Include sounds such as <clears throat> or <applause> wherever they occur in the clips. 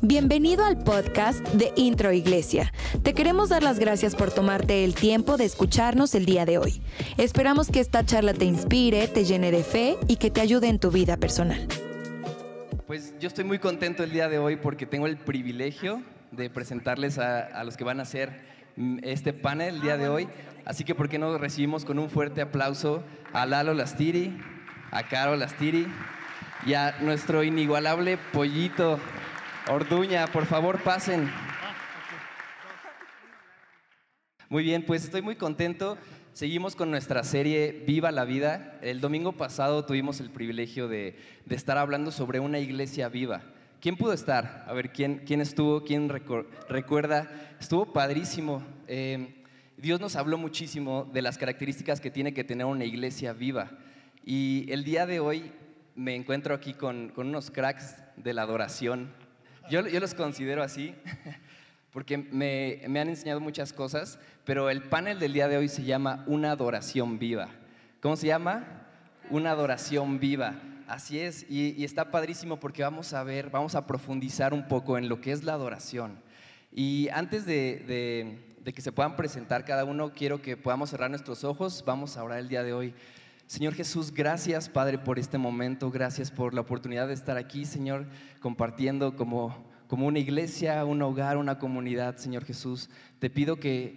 Bienvenido al podcast de Intro Iglesia. Te queremos dar las gracias por tomarte el tiempo de escucharnos el día de hoy. Esperamos que esta charla te inspire, te llene de fe y que te ayude en tu vida personal. Pues yo estoy muy contento el día de hoy porque tengo el privilegio de presentarles a, los que van a hacer mm, este panel el día de hoy. Así que, ¿por qué no recibimos con un fuerte aplauso a Lalo Lastiri, a Caro Lastiri y a nuestro inigualable pollito Orduña, por favor, pasen. Muy bien, pues estoy muy contento. Seguimos con nuestra serie Viva la Vida. El domingo pasado tuvimos el privilegio de, estar hablando sobre una iglesia viva. ¿Quién pudo estar? A ver, ¿quién, quién estuvo? ¿Quién recuerda? Estuvo padrísimo. Eh, Dios nos habló muchísimo de las características que tiene que tener una iglesia viva. Y el día de hoy me encuentro aquí con, con unos cracks de la adoración yo, los considero así <laughs> porque me, han enseñado muchas cosas, pero el panel del día de hoy se llama Una adoración viva. ¿Cómo se llama? Una adoración viva. Así es, y, está padrísimo porque vamos a ver, vamos a profundizar un poco en lo que es la adoración. Y antes de, de que se puedan presentar cada uno, quiero que podamos cerrar nuestros ojos. Vamos a orar el día de hoy. Señor Jesús, gracias Padre por este momento, gracias por la oportunidad de estar aquí, Señor, compartiendo como, como una iglesia, un hogar, una comunidad, Señor Jesús. Te pido que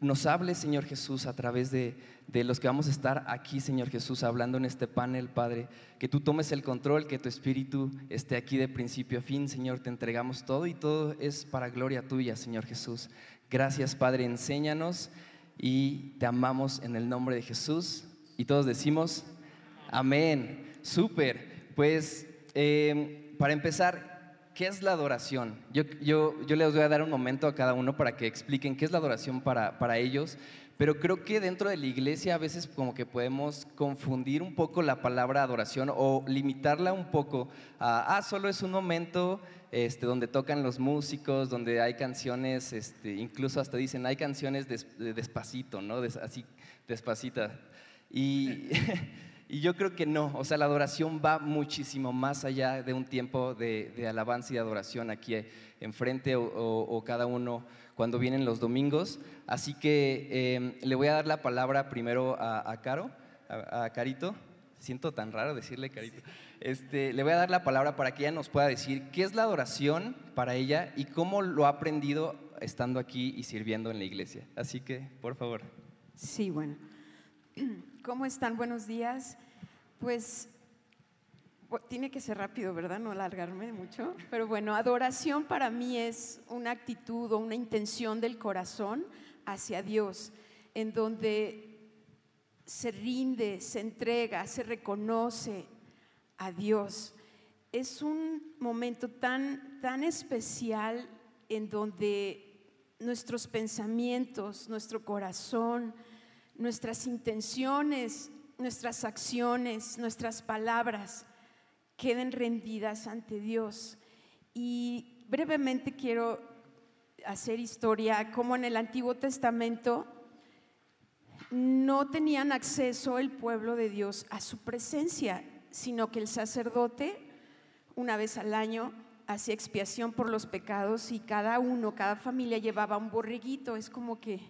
nos hables, Señor Jesús, a través de, de, los que vamos a estar aquí, Señor Jesús, hablando en este panel, Padre. Que tú tomes el control, que tu espíritu esté aquí de principio a fin, Señor. Te entregamos todo y todo es para gloria tuya, Señor Jesús. Gracias, Padre. Enséñanos y te amamos en el nombre de Jesús. Y todos decimos, amén. Súper. Pues eh, para empezar, ¿qué es la adoración? Yo, yo, yo, les voy a dar un momento a cada uno para que expliquen qué es la adoración para, para ellos. Pero creo que dentro de la iglesia a veces como que podemos confundir un poco la palabra adoración o limitarla un poco a, ah, solo es un momento este, donde tocan los músicos, donde hay canciones, este, incluso hasta dicen, hay canciones despacito, ¿no? así, despacita. Y, <laughs> y, yo creo que no, o sea, la adoración va muchísimo más allá de un tiempo de, alabanza y adoración aquí enfrente o, o, cada uno cuando vienen los domingos. Así que em, le voy a dar la palabra primero a, Caro, a, Carito. Siento tan raro decirle Carito. Este, le voy a dar la palabra para que ella nos pueda decir qué es la adoración para ella y cómo lo ha aprendido estando aquí y sirviendo en la iglesia. Así que, por favor. Sí, bueno. ¿Cómo están? Buenos días. Pues tiene que ser rápido, ¿verdad? No alargarme mucho. Pero bueno, adoración para mí es una actitud o una intención del corazón hacia Dios, en donde se rinde, se entrega, se reconoce a Dios. Es un momento tan, tan especial en donde nuestros pensamientos, nuestro corazón, nuestras intenciones, nuestras acciones, nuestras palabras queden rendidas ante Dios. Y brevemente quiero hacer historia, como en el Antiguo Testamento no tenían acceso el pueblo de Dios a su presencia, sino que el sacerdote una vez al año hacía expiación por los pecados y cada uno, cada familia llevaba un borreguito, es como que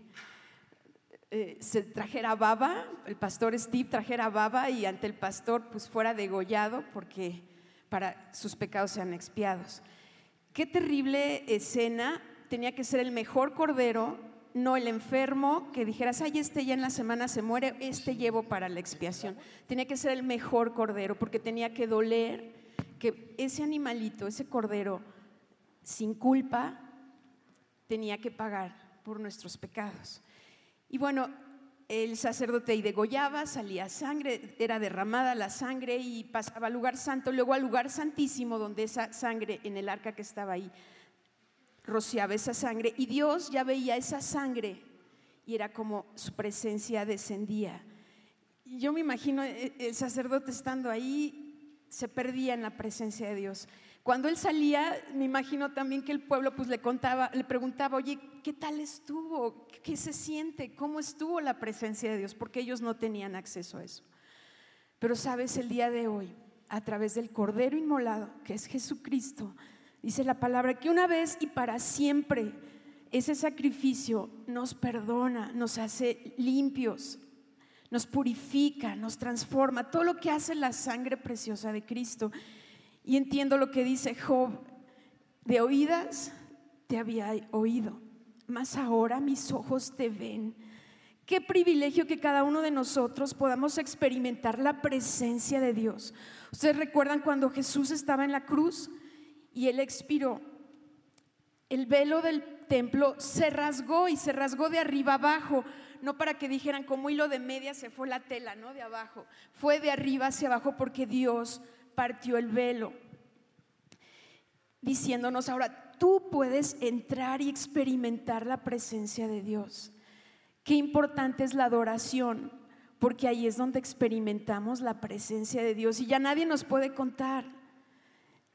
eh, se trajera baba, el pastor Steve trajera baba y ante el pastor pues fuera degollado porque para sus pecados sean expiados. Qué terrible escena, tenía que ser el mejor cordero, no el enfermo que dijeras, ay, este ya en la semana se muere, este llevo para la expiación. Tenía que ser el mejor cordero porque tenía que doler que ese animalito, ese cordero, sin culpa, tenía que pagar por nuestros pecados. Y bueno, el sacerdote y degollaba, salía sangre, era derramada la sangre y pasaba al lugar santo, luego al lugar santísimo donde esa sangre en el arca que estaba ahí rociaba esa sangre y Dios ya veía esa sangre y era como su presencia descendía. Yo me imagino eh, el sacerdote estando ahí se perdía en la presencia de Dios. Cuando él salía, me imagino también que el pueblo pues le contaba, le preguntaba, oye, ¿qué tal estuvo? ¿Qué se siente? ¿Cómo estuvo la presencia de Dios? Porque ellos no tenían acceso a eso. Pero sabes, el día de hoy, a través del Cordero Inmolado, que es Jesucristo, dice la palabra que una vez y para siempre ese sacrificio nos perdona, nos hace limpios, nos purifica, nos transforma, todo lo que hace la sangre preciosa de Cristo. Y entiendo lo que dice Job, de oídas te había oído, mas ahora mis ojos te ven. Qué privilegio que cada uno de nosotros podamos experimentar la presencia de Dios. Ustedes recuerdan cuando Jesús estaba en la cruz y él expiró. El velo del templo se rasgó y se rasgó de arriba abajo, no para que dijeran como hilo de media se fue la tela, no de abajo, fue de arriba hacia abajo porque Dios partió el velo, diciéndonos ahora, tú puedes entrar y experimentar la presencia de Dios. Qué importante es la adoración, porque ahí es donde experimentamos la presencia de Dios y ya nadie nos puede contar.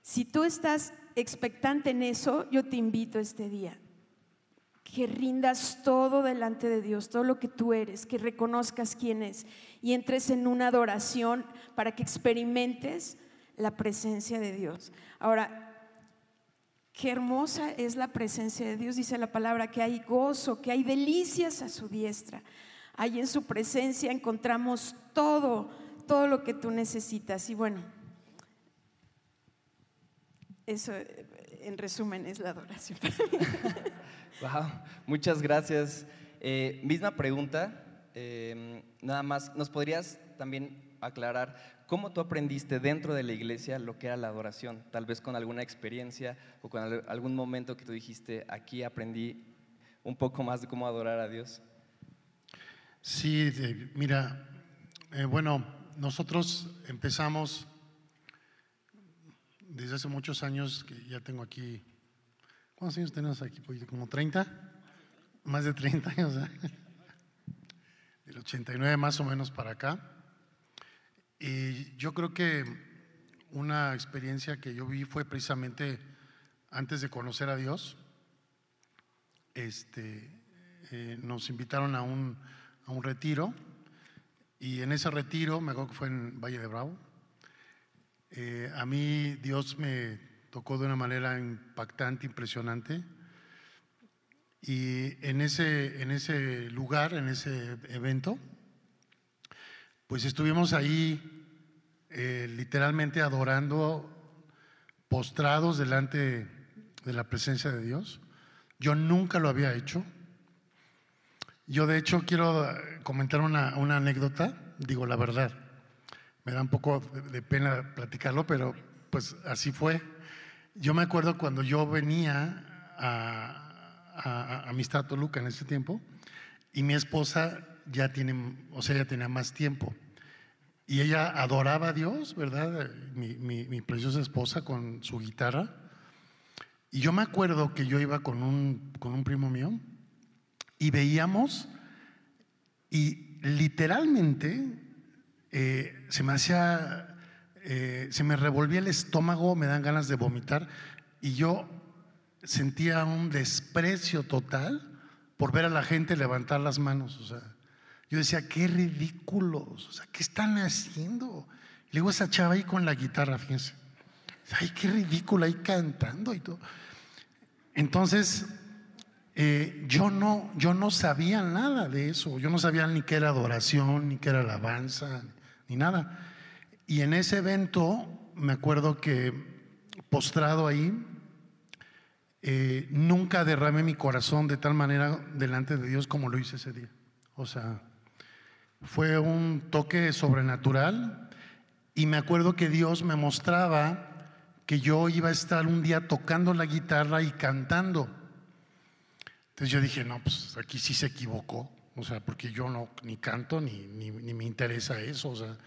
Si tú estás expectante en eso, yo te invito este día que rindas todo delante de Dios, todo lo que tú eres, que reconozcas quién es y entres en una adoración para que experimentes la presencia de Dios. Ahora, qué hermosa es la presencia de Dios, dice la palabra, que hay gozo, que hay delicias a su diestra. Ahí en su presencia encontramos todo, todo lo que tú necesitas. Y bueno, eso en resumen es la adoración. <laughs> Wow, muchas gracias. Eh, misma pregunta, em, nada más, ¿nos podrías también aclarar cómo tú aprendiste dentro de la iglesia lo que era la adoración? Tal vez con alguna experiencia o con algún momento que tú dijiste, aquí aprendí un poco más de cómo adorar a Dios. Sí, mira, eh, bueno, nosotros empezamos desde hace muchos años, que ya tengo aquí ¿Cuántos años tenemos aquí? ¿Como 30? Más de 30 años. ¿eh? Del 89 más o menos para acá. Y yo creo que una experiencia que yo vi fue precisamente antes de conocer a Dios. Este, eh, nos invitaron a un, a un retiro y en ese retiro, me acuerdo que fue en Valle de Bravo, eh, a mí Dios me tocó de una manera impactante, impresionante. Y en ese, en ese lugar, en ese evento, pues estuvimos ahí eh, literalmente adorando, postrados delante de la presencia de Dios. Yo nunca lo había hecho. Yo de hecho quiero comentar una, una anécdota, digo la verdad. Me da un poco de pena platicarlo, pero pues así fue. Yo me acuerdo cuando yo venía a, a, Amistad Toluca en ese tiempo y mi esposa ya tiene, o sea, ya tenía más tiempo. Y ella adoraba a Dios, ¿verdad? Mi, mi, preciosa esposa con su guitarra. Y yo me acuerdo que yo iba con un, con un primo mío y veíamos y literalmente eh, se me hacía eh, se me revolvía el estómago, me dan ganas de vomitar y yo sentía un desprecio total por ver a la gente levantar las manos. O sea, yo decía, qué ridículos, o sea, ¿qué están haciendo? Luego esa chava ahí con la guitarra, fíjense. Ay, qué ridículo ahí cantando y todo. Entonces, eh, yo, no, yo no sabía nada de eso. Yo no sabía ni qué era adoración, ni qué era alabanza, ni nada. Y en ese evento me acuerdo que postrado ahí, eh, nunca derramé mi corazón de tal manera delante de Dios como lo hice ese día. O sea, fue un toque sobrenatural y me acuerdo que Dios me mostraba que yo iba a estar un día tocando la guitarra y cantando. Entonces yo dije, no, pues aquí sí se equivocó, o sea, porque yo no ni canto ni, ni, ni me interesa eso, o sea,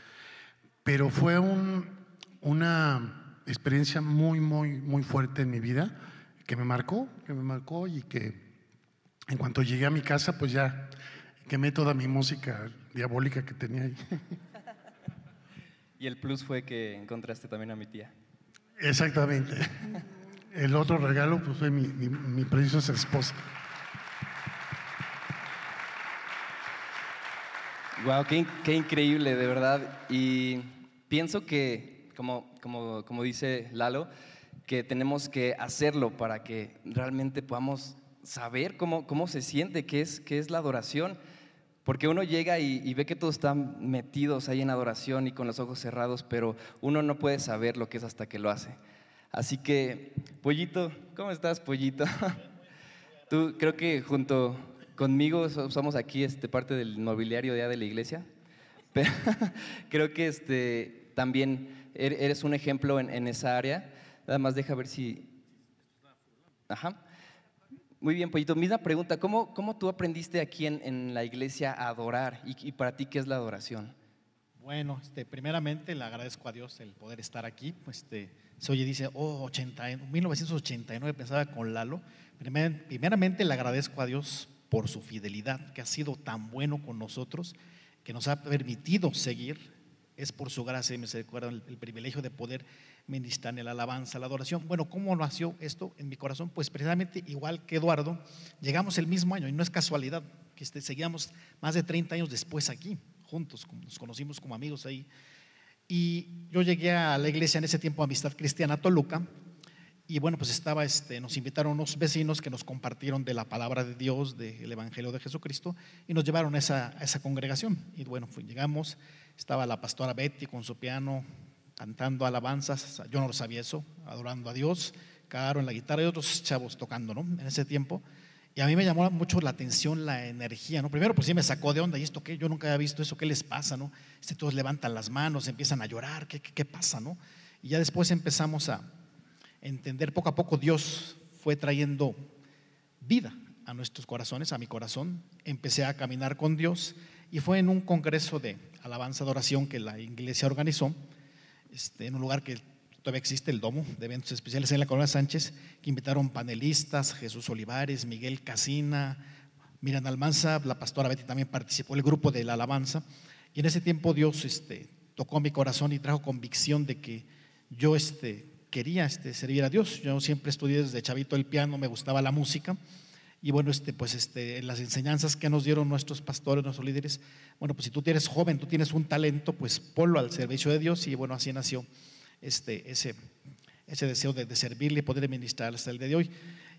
pero fue una experiencia muy, muy, muy fuerte en mi vida, que me marcó, que me marcó y que en cuanto llegué a mi casa, pues ya quemé toda mi música diabólica que tenía ahí. <laughs> Y el plus fue que encontraste también a mi tía. Exactamente. El otro regalo pues, fue mi, mi preciosa esposa. Wow, qué, increíble, de verdad. Y pienso que, como, como, como dice Lalo, que tenemos que hacerlo para que realmente podamos saber cómo, cómo se siente, qué es, qué es la adoración. Porque uno llega y, ve que todos están metidos ahí en adoración y con los ojos cerrados, pero uno no puede saber lo que es hasta que lo hace. Así que, Pollito, ¿cómo estás, Pollito? <laughs> Tú creo que junto conmigo somos aquí este, parte del mobiliario de, de la iglesia, <laughs> pero creo que este, también er, eres un ejemplo en, esa área. Nada más deja ver si... Ajá. Muy bien, Pollito. Misma pregunta, ¿cómo, cómo tú aprendiste aquí en, la iglesia a adorar? ¿Y, para ti qué es la adoración? Bueno, este, primeramente le agradezco a Dios el poder estar aquí. Este, se oye, dice, oh, 80, 1989 pensaba con Lalo. primeramente le agradezco a Dios por su fidelidad, que ha sido tan bueno con nosotros, que nos ha permitido seguir. Es por su gracia y misericordia el, privilegio de poder ministrar en la alabanza, la adoración. Bueno, ¿cómo nació esto en mi corazón? Pues precisamente igual que Eduardo, llegamos el mismo año y no es casualidad que este, seguíamos más de 30 años después aquí, juntos, nos conocimos como amigos ahí. Y yo llegué a la iglesia en ese tiempo, Amistad Cristiana Toluca, y bueno, pues estaba, este, nos invitaron unos vecinos que nos compartieron de la palabra de Dios, del Evangelio de Jesucristo, y nos llevaron a esa, esa congregación. Y bueno, llegamos, estaba la pastora Betty con su piano, cantando alabanzas, yo no lo sabía eso, adorando a Dios, Caro en la guitarra y otros chavos tocando, ¿no? En ese tiempo. Y a mí me llamó mucho la atención la energía, ¿no? Primero, pues sí me sacó de onda, ¿y esto qué? Yo nunca había visto eso, ¿qué les pasa, no? Este, todos levantan las manos, empiezan a llorar, ¿qué, qué, qué pasa, no? Y ya después empezamos a, entender poco a poco Dios fue trayendo vida a nuestros corazones, a mi corazón. Empecé a caminar con Dios y fue en un congreso de alabanza, adoración que la iglesia organizó, este, en un lugar que todavía existe, el Domo de Eventos Especiales en la Corona Sánchez, que invitaron panelistas, Jesús Olivares, Miguel Casina, Miriam Almanza, la pastora Betty también participó, el grupo de la alabanza. Y en ese tiempo Dios este, tocó mi corazón y trajo convicción de que yo este, quería este, servir a Dios. Yo siempre estudié desde chavito el piano, me gustaba la música. Y bueno, este, pues este, las enseñanzas que nos dieron nuestros pastores, nuestros líderes, bueno, pues si tú tienes joven, tú tienes un talento, pues ponlo al servicio de Dios. Y bueno, así nació este, ese, ese deseo de, de servirle y poder ministrar hasta el día de hoy.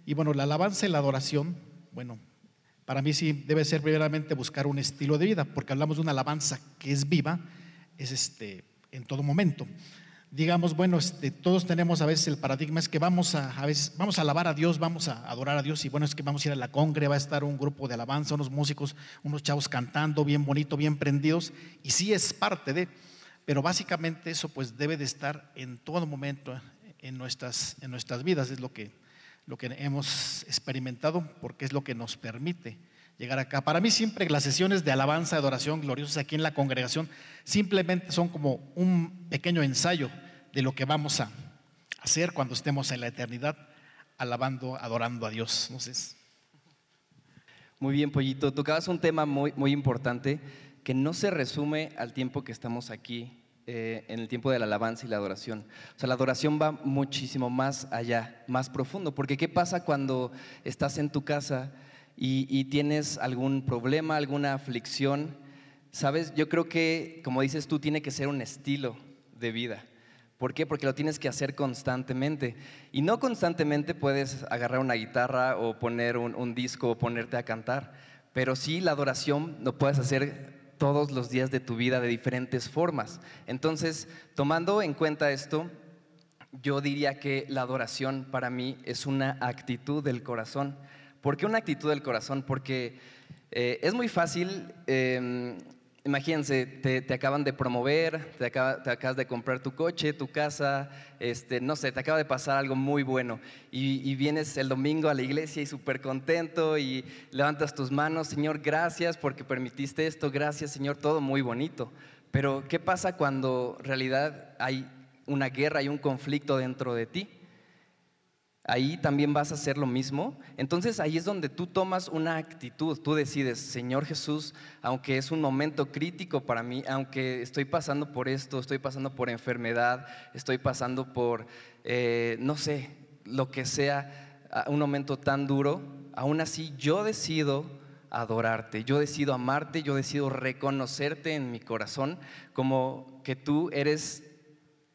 Y bueno, la alabanza y la adoración, bueno, para mí sí debe ser primeramente buscar un estilo de vida, porque hablamos de una alabanza que es viva, es este, en todo momento digamos, bueno, este, todos tenemos a veces el paradigma es que vamos a, a veces, vamos a alabar a Dios, vamos a adorar a Dios y bueno, es que vamos a ir a la congre, va a estar un grupo de alabanza, unos músicos, unos chavos cantando bien bonito, bien prendidos y sí es parte de, pero básicamente eso pues debe de estar en todo momento en nuestras, en nuestras vidas, es lo que, lo que hemos experimentado porque es lo que nos permite llegar acá. Para mí siempre las sesiones de alabanza, de adoración gloriosas aquí en la congregación simplemente son como un pequeño ensayo de lo que vamos a hacer cuando estemos en la eternidad alabando, adorando a Dios. No sé. Muy bien, Pollito. Tocabas un tema muy, muy importante que no se resume al tiempo que estamos aquí, eh, en el tiempo de la alabanza y la adoración. O sea, la adoración va muchísimo más allá, más profundo, porque ¿qué pasa cuando estás en tu casa? Y, tienes algún problema, alguna aflicción, sabes, yo creo que, como dices tú, tiene que ser un estilo de vida. ¿Por qué? Porque lo tienes que hacer constantemente. Y no constantemente puedes agarrar una guitarra o poner un, disco o ponerte a cantar, pero sí la adoración lo puedes hacer todos los días de tu vida de diferentes formas. Entonces, tomando en cuenta esto, yo diría que la adoración para mí es una actitud del corazón. ¿Por qué una actitud del corazón? Porque eh, es muy fácil, em, imagínense, te, acaban de promover, te, acabas de comprar tu coche, tu casa, este, no sé, te acaba de pasar algo muy bueno y, vienes el domingo a la iglesia y súper contento y levantas tus manos, Señor, gracias porque permitiste esto, gracias Señor, todo muy bonito. Pero ¿qué pasa cuando en realidad hay una guerra, hay un conflicto dentro de ti? Ahí también vas a hacer lo mismo. Entonces ahí es donde tú tomas una actitud, tú decides, Señor Jesús, aunque es un momento crítico para mí, aunque estoy pasando por esto, estoy pasando por enfermedad, estoy pasando por, eh, no sé, lo que sea, un momento tan duro, aún así yo decido adorarte, yo decido amarte, yo decido reconocerte en mi corazón como que tú eres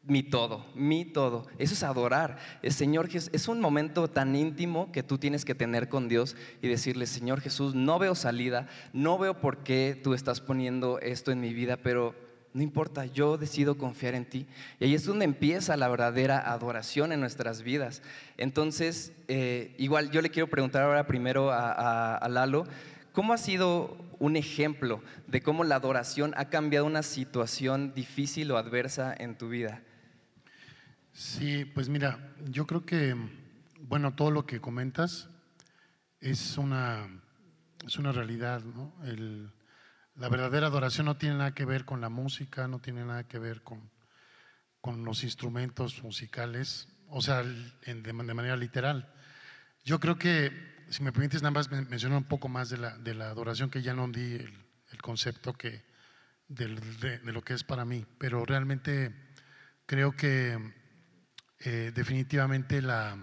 mi todo, mi todo. Eso es adorar. El Señor es un momento tan íntimo que tú tienes que tener con Dios y decirle, Señor Jesús, no veo salida, no veo por qué tú estás poniendo esto en mi vida, pero no importa, yo decido confiar en ti. Y ahí es donde empieza la verdadera adoración en nuestras vidas. Entonces, eh, igual yo le quiero preguntar ahora primero a, a Lalo, ¿cómo ha sido un ejemplo de cómo la adoración ha cambiado una situación difícil o adversa en tu vida? Sí, pues mira, yo creo que, bueno, todo lo que comentas es una, es una realidad, ¿no? la verdadera adoración no tiene nada que ver con la música, no tiene nada que ver con, con los instrumentos musicales, o sea, de, manera literal. Yo creo que, si me permites, nada más mencionar un poco más de la, de la adoración, que ya no di el, concepto que, de, de, lo que es para mí, pero realmente creo que eh, definitivamente la,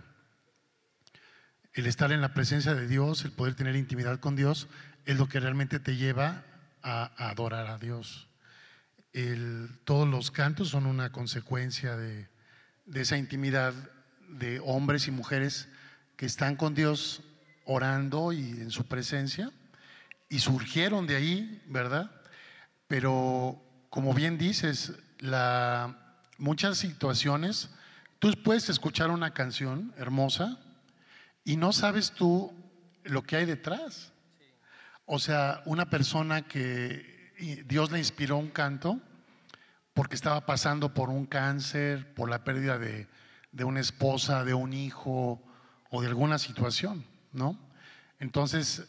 el estar en la presencia de Dios, el poder tener intimidad con Dios, es lo que realmente te lleva a, adorar a Dios. todos los cantos son una consecuencia de, de, esa intimidad de hombres y mujeres que están con Dios orando y en su presencia y surgieron de ahí, ¿verdad? Pero como bien dices, la, muchas situaciones Tú puedes escuchar una canción hermosa y no sabes tú lo que hay detrás. O sea, una persona que Dios le inspiró un canto porque estaba pasando por un cáncer, por la pérdida de, una esposa, de un hijo o de alguna situación, ¿no? Entonces,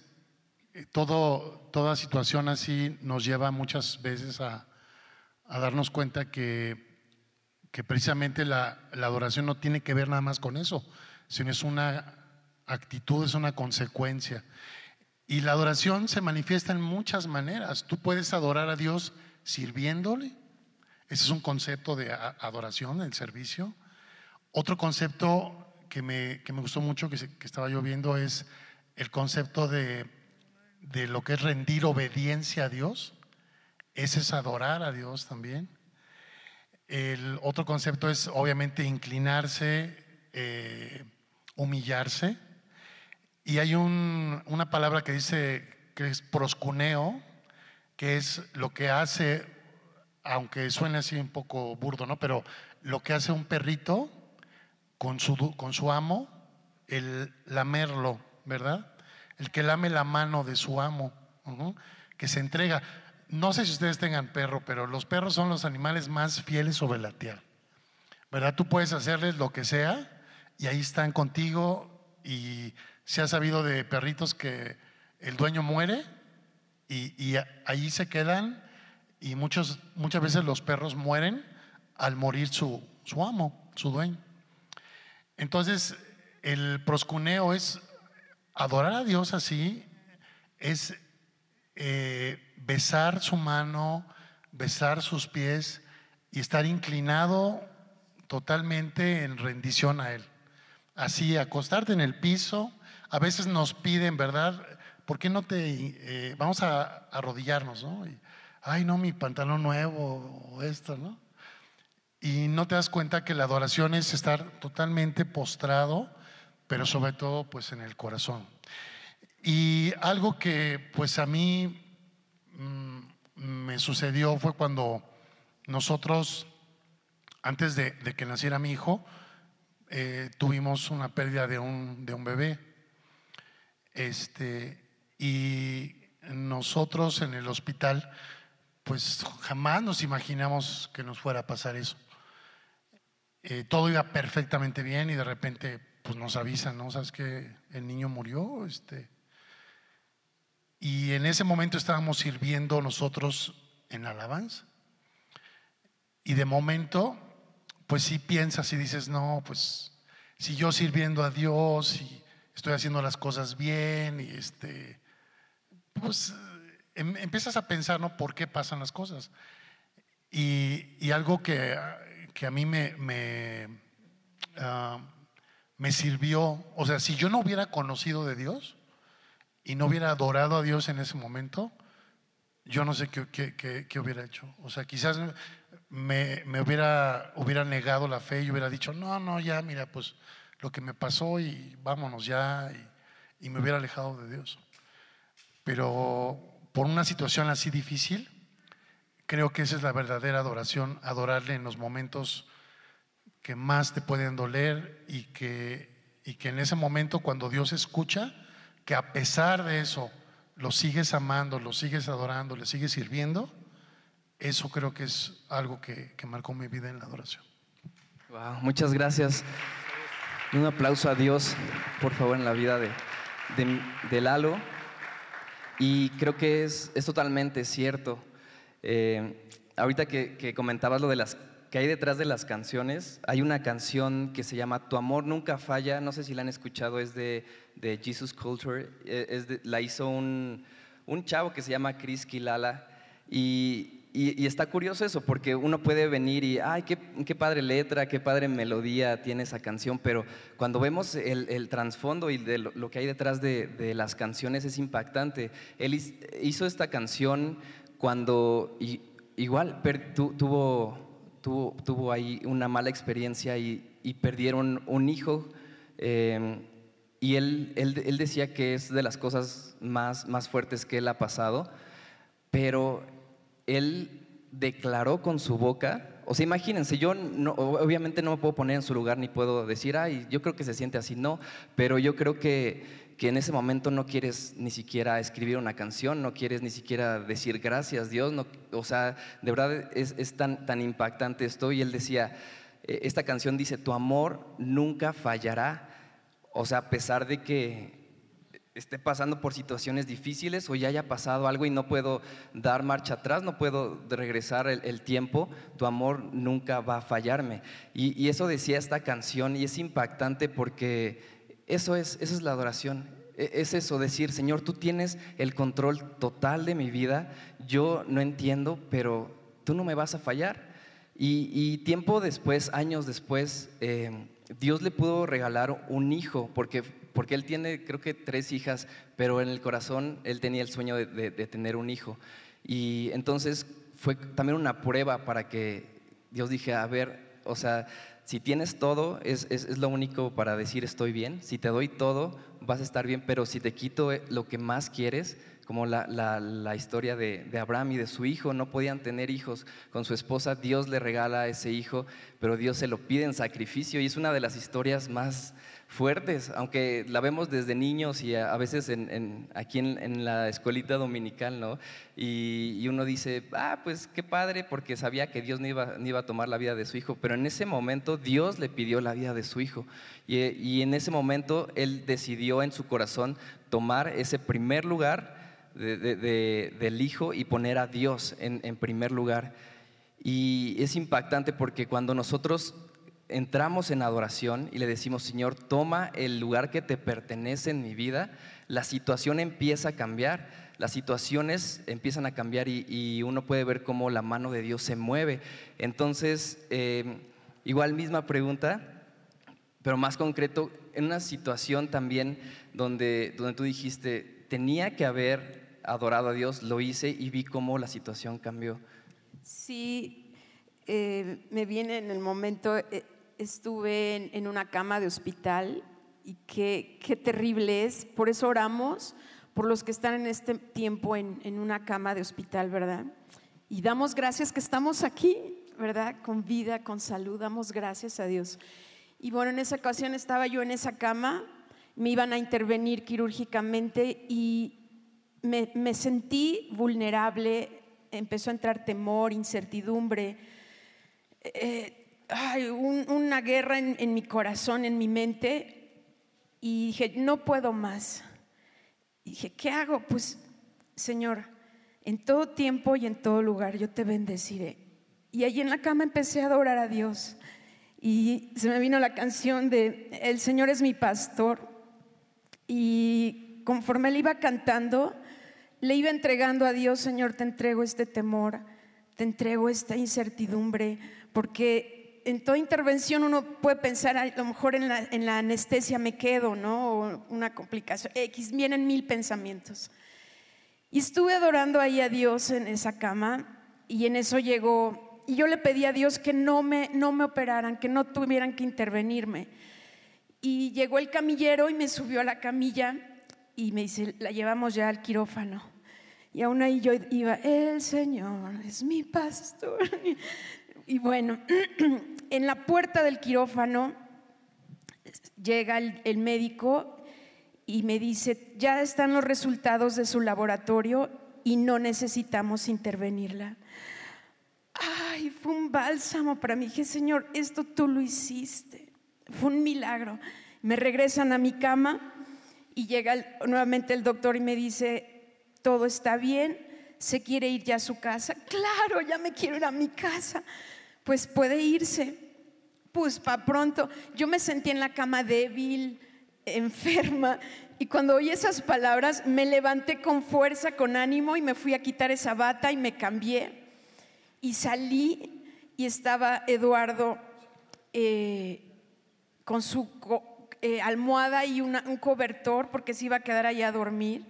eh, toda situación así nos lleva muchas veces a darnos cuenta que que precisamente la, adoración no tiene que ver nada más con eso, sino es una actitud, es una consecuencia. Y la adoración se manifiesta en muchas maneras. Tú puedes adorar a Dios sirviéndole. Ese es un concepto de adoración, el servicio. Otro concepto que me, que me gustó mucho, que, que, estaba yo viendo, es el concepto de, de lo que es rendir obediencia a Dios. Ese es adorar a Dios también. El otro concepto es obviamente inclinarse, eh, humillarse. Y hay una palabra que dice que es proscuneo, que es lo que hace, aunque suene así un poco burdo, ¿no? Pero lo que hace un perrito con su, con su amo, el lamerlo, ¿verdad? El que lame la mano de su amo, que se entrega. No sé si ustedes tengan perro, pero los perros son los animales más fieles sobre la tierra. ¿Verdad? Tú puedes hacerles lo que sea y ahí están contigo y se ha sabido de perritos que el dueño muere y, ahí se quedan y muchos, muchas veces los perros mueren al morir su, su amo, su dueño. Entonces, el proscuneo es adorar a Dios así, es eh, besar su mano, besar sus pies y estar inclinado totalmente en rendición a Él. Así, acostarte en el piso. A veces nos piden, ¿verdad? ¿Por qué no te... Eh, vamos a arrodillarnos, ¿no? Ay, no, mi pantalón nuevo o esto, ¿no? Y no te das cuenta que la adoración es estar totalmente postrado, pero sobre todo pues en el corazón. Y algo que pues a mí me sucedió fue cuando nosotros, antes de, que naciera mi hijo, eh, tuvimos una pérdida de un, de un bebé. Este, y nosotros en el hospital, pues jamás nos imaginamos que nos fuera a pasar eso. Eh, todo iba perfectamente bien y de repente pues nos avisan, ¿no? ¿Sabes que el niño murió? Este, y en ese momento estábamos sirviendo nosotros en alabanza. Y de momento, pues sí piensas y dices, no, pues si yo sirviendo a Dios y estoy haciendo las cosas bien y este, pues em, empiezas a pensar, ¿no? ¿Por qué pasan las cosas? Y, algo que, que, a mí me, me, ah, me sirvió, o sea, si yo no hubiera conocido de Dios, y no hubiera adorado a Dios en ese momento, yo no sé qué, qué, qué, hubiera hecho. O sea, quizás me, me, hubiera, hubiera negado la fe y hubiera dicho, no, no, ya, mira, pues lo que me pasó y vámonos ya, y, y me hubiera alejado de Dios. Pero por una situación así difícil, creo que esa es la verdadera adoración, adorarle en los momentos que más te pueden doler y que, y que en ese momento cuando Dios escucha, que a pesar de eso lo sigues amando, lo sigues adorando, le sigues sirviendo, eso creo que es algo que, marcó mi vida en la adoración. Wow, muchas gracias. Un aplauso a Dios, por favor, en la vida de, de, Lalo. Y creo que es, es totalmente cierto. Eh, ahorita que, que comentabas lo de las que hay detrás de las canciones. Hay una canción que se llama Tu amor nunca falla, no sé si la han escuchado, es de, de Jesus Culture, e, es la hizo un, un, chavo que se llama Chris Kilala y, y, está curioso eso, porque uno puede venir y, ay, qué, qué, padre letra, qué padre melodía tiene esa canción, pero cuando vemos el, el trasfondo y de lo, que hay detrás de, de, las canciones es impactante. Él hizo esta canción cuando igual tuvo tuvo, ahí una mala experiencia y, perdieron un hijo. Em, y él, él, decía que es de las cosas más, más fuertes que él ha pasado, pero él declaró con su boca, o sea, imagínense, yo no, obviamente no me puedo poner en su lugar ni puedo decir, ay, yo creo que se siente así, no, pero yo creo que que en ese momento no quieres ni siquiera escribir una canción, no quieres ni siquiera decir gracias Dios, no, o sea, de verdad es, tan, tan impactante esto. Y él decía, eh, esta canción dice, tu amor nunca fallará, o sea, a pesar de que esté pasando por situaciones difíciles o ya haya pasado algo y no puedo dar marcha atrás, no puedo regresar el, tiempo, tu amor nunca va a fallarme. Y, y, eso decía esta canción y es impactante porque eso es, esa es la adoración. E, es eso, decir, Señor, tú tienes el control total de mi vida, yo no entiendo, pero tú no me vas a fallar. Y, tiempo después, años después, eh, Dios le pudo regalar un hijo, porque, porque él tiene, creo que tres hijas, pero en el corazón él tenía el sueño de, de tener un hijo. Y entonces fue también una prueba para que Dios dije, a ver, o sea, si tienes todo, es, es, lo único para decir estoy bien. Si te doy todo, vas a estar bien, pero si te quito eh, lo que más quieres, como la, la, la historia de, de, Abraham y de su hijo, no podían tener hijos con su esposa, Dios le regala a ese hijo, pero Dios se lo pide en sacrificio y es una de las historias más fuertes, aunque la vemos desde niños y a, veces aquí en, la escuelita dominical, ¿no? Y, uno dice, ah, pues qué padre, porque sabía que Dios no iba, a tomar la vida de su hijo, pero en ese momento Dios le pidió la vida de su hijo. Y, en ese momento él decidió en su corazón tomar ese primer lugar del hijo y poner a Dios en primer lugar. Y es impactante porque cuando nosotros entramos en adoración y le decimos, Señor, toma el lugar que te pertenece en mi vida, la situación empieza a cambiar, las situaciones empiezan a cambiar y, uno puede ver cómo la mano de Dios se mueve. Entonces, eh, igual misma pregunta, pero más concreto, en una situación también donde, donde tú dijiste, tenía que haber adorado a Dios, lo hice y vi cómo la situación cambió. Sí, eh, me viene en el momento, eh, estuve en, una cama de hospital y qué, qué, terrible es. Por eso oramos por los que están en este tiempo en, en una cama de hospital, ¿verdad? Y damos gracias que estamos aquí, ¿verdad? Con vida, con salud, damos gracias a Dios. Y bueno, en esa ocasión estaba yo en esa cama, me iban a intervenir quirúrgicamente y me, me sentí vulnerable, empezó a entrar temor, incertidumbre. Eh, ay, una guerra en, mi corazón, en mi mente, y dije, no puedo más. dije, ¿qué hago? Pues, Señor, en todo tiempo y en todo lugar yo te bendeciré. Y allí en la cama empecé a adorar a Dios. Y se me vino la canción de El Señor es mi pastor. Y conforme le iba cantando, le iba entregando a Dios, Señor, te entrego este temor, te entrego esta incertidumbre, porque en toda intervención uno puede pensar, a lo mejor en la, en la anestesia me quedo, ¿no? O una complicación. X, vienen mil pensamientos. Y estuve adorando ahí a Dios en esa cama y en eso llegó, y yo le pedí a Dios que no me, no me operaran, que no tuvieran que intervenirme. Y llegó el camillero y me subió a la camilla y me dice, la llevamos ya al quirófano. Y aún ahí yo iba, el Señor es mi pastor. Y bueno, <clears throat> en la puerta del quirófano llega el, médico y me dice, ya están los resultados de su laboratorio y no necesitamos intervenirla. Ay, fue un bálsamo para mí. Dije, Señor, esto tú lo hiciste. Fue un milagro. Me regresan a mi cama y llega nuevamente el doctor y me dice, todo está bien, se quiere ir ya a su casa. Claro, ya me quiero ir a mi casa. Pues puede irse. Pues para pronto. Yo me sentí en la cama débil, enferma, y cuando oí esas palabras me levanté con fuerza, con ánimo y me fui a quitar esa bata y me cambié. Y salí y estaba Eduardo eh, con su eh, almohada y un cobertor porque se iba a quedar allá a dormir.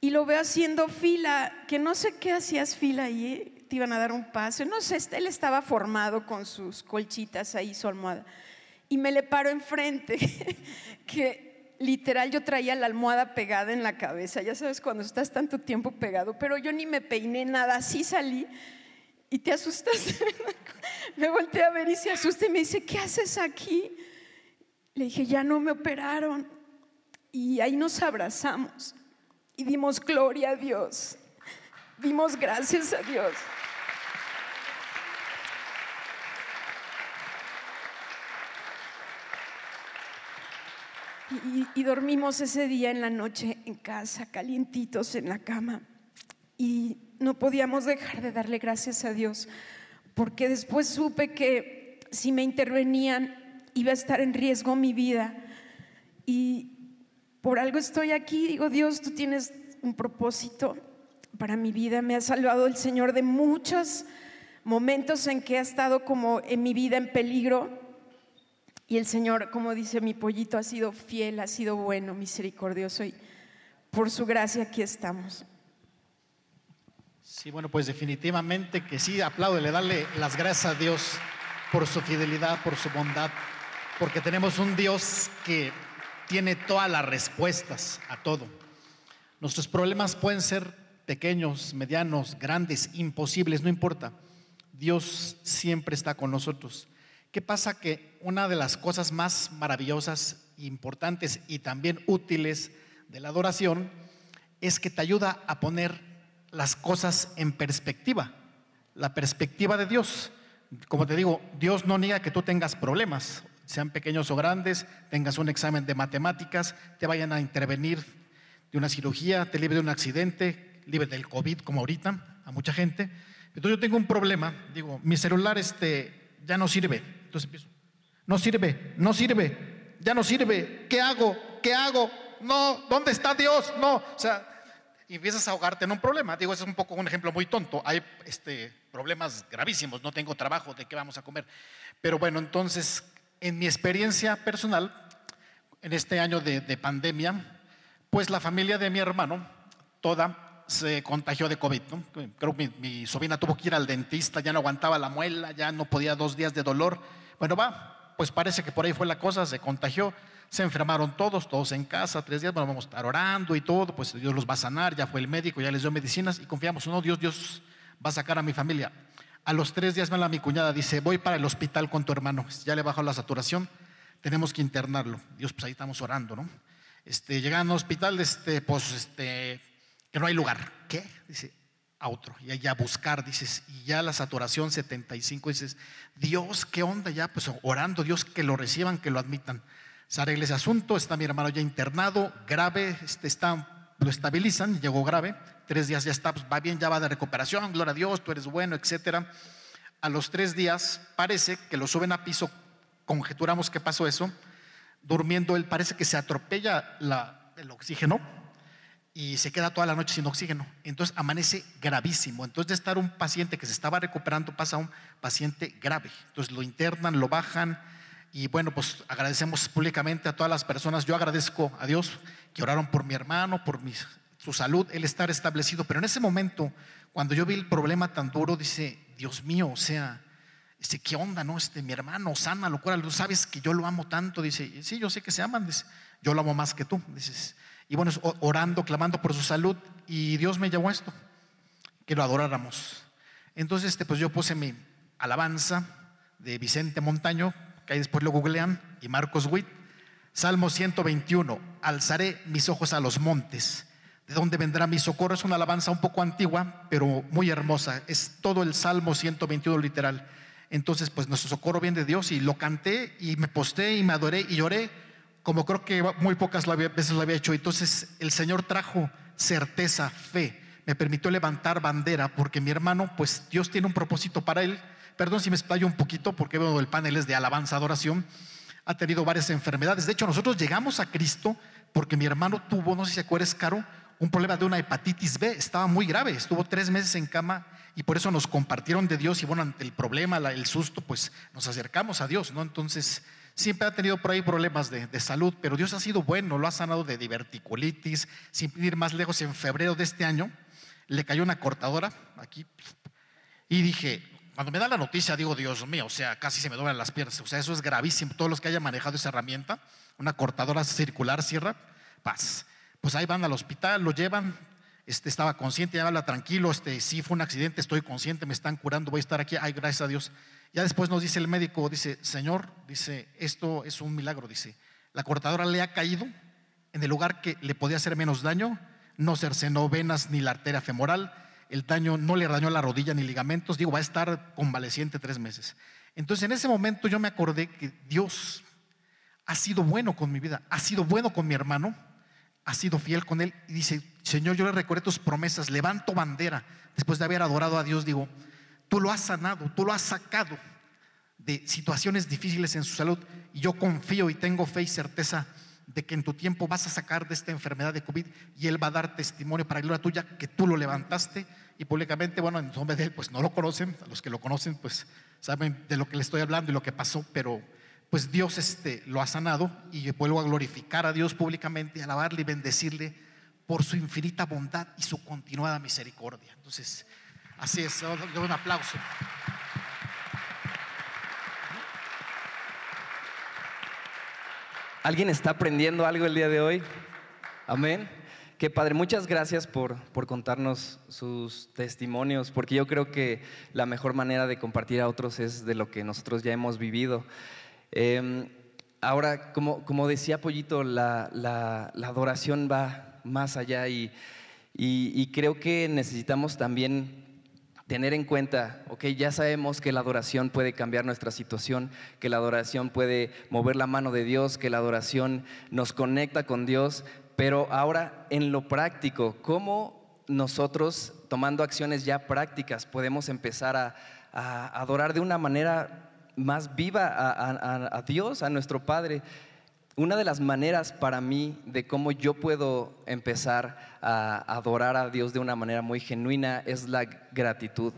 Y lo veo haciendo fila, que no sé qué hacías fila ahí, te iban a dar un paso. No sé, él estaba formado con sus colchitas ahí, su almohada. Y me le paro enfrente, <laughs> que literal yo traía la almohada pegada en la cabeza. Ya sabes, cuando estás tanto tiempo pegado, pero yo ni me peiné nada, así salí. Y te asustas. <laughs> me volteé a ver y se asusta y me dice, ¿qué haces aquí? Le dije, ya no me operaron. Y ahí nos abrazamos y dimos gloria a Dios. Dimos gracias a Dios. Y, dormimos ese día en la noche en casa, calientitos en la cama. Y no podíamos dejar de darle gracias a Dios, porque después supe que si me intervenían iba a estar en riesgo mi vida. Y por algo estoy aquí, digo, Dios, tú tienes un propósito para mi vida. Me ha salvado el Señor de muchos momentos en que ha estado como en mi vida en peligro. Y el Señor, como dice mi pollito, ha sido fiel, ha sido bueno, misericordioso. Y por su gracia aquí estamos. Sí, bueno, pues definitivamente que sí, apláudele, darle las gracias a Dios por su fidelidad, por su bondad, porque tenemos un Dios que tiene todas las respuestas a todo. Nuestros problemas pueden ser pequeños, medianos, grandes, imposibles, no importa. Dios siempre está con nosotros. ¿Qué pasa? Que una de las cosas más maravillosas, importantes y también útiles de la adoración es que te ayuda a poner las cosas en perspectiva, la perspectiva de Dios. Como te digo, Dios no niega que tú tengas problemas sean pequeños o grandes, tengas un examen de matemáticas, te vayan a intervenir de una cirugía, te libre de un accidente, libre del COVID como ahorita, a mucha gente. Entonces yo tengo un problema, digo, mi celular este, ya no sirve. Entonces empiezo, no sirve, no sirve, ya no sirve, ¿qué hago? ¿Qué hago? No, ¿dónde está Dios? No, o sea, empiezas a ahogarte en un problema. Digo, ese es un poco un ejemplo muy tonto. Hay este, problemas gravísimos, no tengo trabajo, ¿de qué vamos a comer? Pero bueno, entonces en mi experiencia personal, en este año de, pandemia, pues la familia de mi hermano, toda se contagió de COVID. Creo que mi, sobrina tuvo que ir al dentista, ya no aguantaba la muela, ya no podía dos días de dolor. Bueno, va, pues parece que por ahí fue la cosa, se contagió, se enfermaron todos, todos en casa, tres días, bueno, vamos a estar orando y todo, pues Dios los va a sanar, ya fue el médico, ya les dio medicinas y confiamos, no, Dios, Dios va a sacar a mi familia. A los tres días me la mi cuñada, dice, voy para el hospital con tu hermano, ya le bajó la saturación, tenemos que internarlo. Dios, pues ahí estamos orando, ¿no? Este, llegan al hospital, este, pues, este, que no hay lugar. ¿Qué? Dice, a otro. Y allá buscar, dices, y ya la saturación 75, dices, Dios, ¿qué onda? Ya, pues orando, Dios, que lo reciban, que lo admitan. Se arregla ese asunto, está mi hermano ya internado, grave, este, está, lo estabilizan, llegó grave tres días ya está, pues, va bien, ya va de recuperación, gloria a Dios, tú eres bueno, etcétera. A los tres días parece que lo suben a piso, conjeturamos que pasó eso, durmiendo él parece que se atropella el oxígeno y se queda toda la noche sin oxígeno. Entonces amanece gravísimo. Entonces de estar un paciente que se estaba recuperando pasa a un paciente grave. Entonces lo internan, lo bajan y bueno, pues agradecemos públicamente a todas las personas. Yo agradezco a Dios que oraron por mi hermano, por su salud, él estar establecido. Pero en ese momento, cuando yo vi el problema tan duro, dice, Dios mío, o sea, dice, ¿qué onda, no? Este, mi hermano, sana, locura, tú sabes que yo lo amo tanto. Dice, sí, yo sé que se aman, dice, yo lo amo más que tú. Y bueno, orando, clamando por su salud. Y Dios me llevó a esto, que lo adoráramos. Entonces, este, pues yo puse mi alabanza de Vicente Montaño, que ahí después lo googlean, y Marcos Witt. Salmo 121, alzaré mis ojos a los montes. ¿De dónde vendrá mi socorro? Es una alabanza un poco antigua, pero muy hermosa. Es todo el Salmo 121 literal. Entonces, pues nuestro socorro viene de Dios y lo canté y me posté y me adoré y lloré como creo que muy pocas veces lo había hecho. Entonces el Señor trajo certeza, fe, me permitió levantar bandera porque mi hermano, pues Dios tiene un propósito para él. Perdón si me explayo un poquito porque veo el panel es de alabanza, adoración. Ha tenido varias enfermedades. De hecho, nosotros llegamos a Cristo porque mi hermano tuvo, no sé si acuerdas, Caro, un problema de una hepatitis B. Estaba muy grave, estuvo tres meses en cama y por eso nos compartieron de Dios y bueno, ante el problema, el susto, pues nos acercamos a Dios, ¿no? Entonces Siempre ha tenido por ahí problemas de, salud, pero Dios ha sido bueno, lo ha sanado de diverticulitis. Sin ir más lejos, en febrero de este año le cayó una cortadora aquí y dije, cuando me da la noticia, digo, Dios mío, o sea, casi se me doblan las piernas. O sea, eso es gravísimo. Todos los que hayan manejado esa herramienta, una cortadora circular, cierra, paz. Pues ahí van al hospital, lo llevan. Este, estaba consciente, ya habla tranquilo. Este, sí, fue un accidente, estoy consciente, me están curando, voy a estar aquí. Ay, gracias a Dios. Ya después nos dice el médico, dice, Señor, dice, esto es un milagro, dice, la cortadora le ha caído en el lugar que le podía hacer menos daño, no cercenó venas ni la arteria femoral, el daño no le dañó la rodilla ni ligamentos, digo, va a estar convaleciente tres meses. Entonces en ese momento yo me acordé que Dios ha sido bueno con mi vida, ha sido bueno con mi hermano, ha sido fiel con él y dice, Señor, yo le recuerdo tus promesas, levanto bandera, después de haber adorado a Dios, digo, Tú lo has sanado, tú lo has sacado de situaciones difíciles en su salud. Y yo confío y tengo fe y certeza de que en tu tiempo vas a sacar de esta enfermedad de COVID y Él va a dar testimonio para gloria tuya que tú lo levantaste y públicamente, bueno, en nombre de Él, pues no lo conocen, los que lo conocen, pues saben de lo que le estoy hablando y lo que pasó, pero pues Dios este, lo ha sanado y vuelvo a glorificar a Dios públicamente, alabarle y bendecirle por su infinita bondad y su continuada misericordia. Entonces, Así es, un aplauso. ¿Alguien está aprendiendo algo el día de hoy? Amén. Qué padre, muchas gracias por, por, contarnos sus testimonios, porque yo creo que la mejor manera de compartir a otros es de lo que nosotros ya hemos vivido. Em, ahora, como, como, decía Pollito, la, la, adoración va más allá y, y creo que necesitamos también tener en cuenta, ok, ya sabemos que la adoración puede cambiar nuestra situación, que la adoración puede mover la mano de Dios, que la adoración nos conecta con Dios, pero ahora en lo práctico, ¿cómo nosotros, tomando acciones ya prácticas, podemos empezar a, adorar de una manera más viva a, Dios, a nuestro Padre? una de las maneras para mí de cómo yo puedo empezar a adorar a Dios de una manera muy genuina es la gratitud.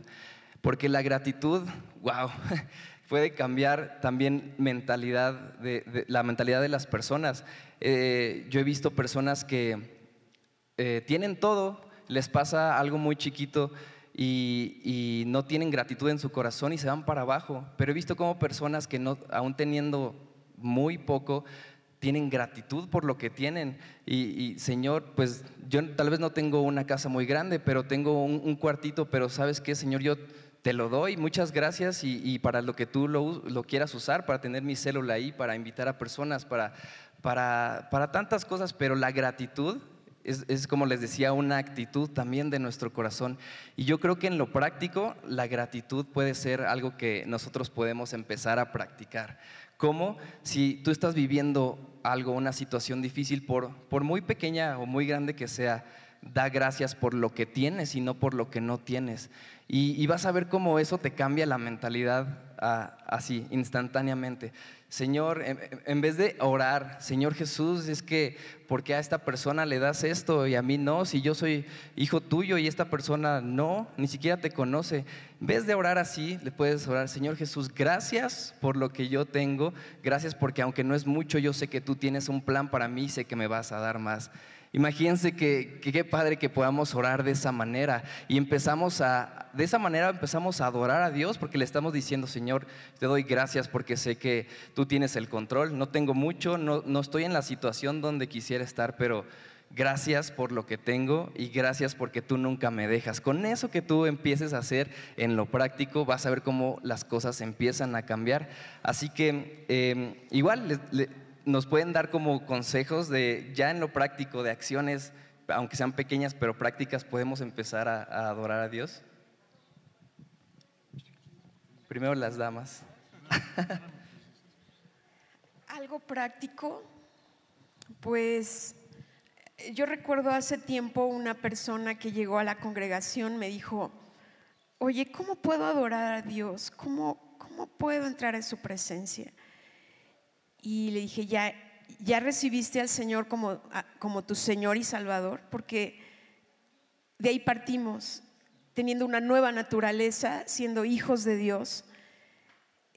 Porque la gratitud, wow, <laughs> puede cambiar también mentalidad de, la mentalidad de las personas. Eh, yo he visto personas que eh, tienen todo, les pasa algo muy chiquito y, y, no tienen gratitud en su corazón y se van para abajo. Pero he visto como personas que no, aún teniendo muy poco, tienen gratitud por lo que tienen. Y, Señor, pues yo tal vez no tengo una casa muy grande, pero tengo un, cuartito, pero sabes qué, Señor, yo te lo doy, muchas gracias y, para lo que tú lo, quieras usar, para tener mi célula ahí, para invitar a personas, para, para, para tantas cosas, pero la gratitud es, es, como les decía, una actitud también de nuestro corazón. Y yo creo que en lo práctico, la gratitud puede ser algo que nosotros podemos empezar a practicar. Como si tú estás viviendo algo, una situación difícil, por, por muy pequeña o muy grande que sea, da gracias por lo que tienes y no por lo que no tienes. Y, vas a ver cómo eso te cambia la mentalidad así, instantáneamente. Señor, en, en vez de orar, Señor Jesús, es que, ¿por qué a esta persona le das esto y a mí no? Si yo soy hijo tuyo y esta persona no, ni siquiera te conoce. En vez de orar así, le puedes orar, Señor Jesús, gracias por lo que yo tengo, gracias porque aunque no es mucho, yo sé que tú tienes un plan para mí y sé que me vas a dar más. Imagínense que qué padre que podamos orar de esa manera y empezamos a, de esa manera empezamos a adorar a Dios porque le estamos diciendo, Señor, te doy gracias porque sé que tú tienes el control, no tengo mucho, no, no estoy en la situación donde quisiera estar, pero gracias por lo que tengo y gracias porque tú nunca me dejas. Con eso que tú empieces a hacer en lo práctico, vas a ver cómo las cosas empiezan a cambiar. Así que eh, igual nos pueden dar como consejos de ya en lo práctico, de acciones, aunque sean pequeñas pero prácticas, podemos empezar a, adorar a Dios. Primero las damas. <laughs> Algo práctico, pues yo recuerdo hace tiempo una persona que llegó a la congregación me dijo, oye, ¿cómo puedo adorar a Dios? ¿Cómo, cómo puedo entrar en su presencia? Y le dije, ya, ya recibiste al Señor como, como tu Señor y Salvador, porque de ahí partimos, teniendo una nueva naturaleza, siendo hijos de Dios.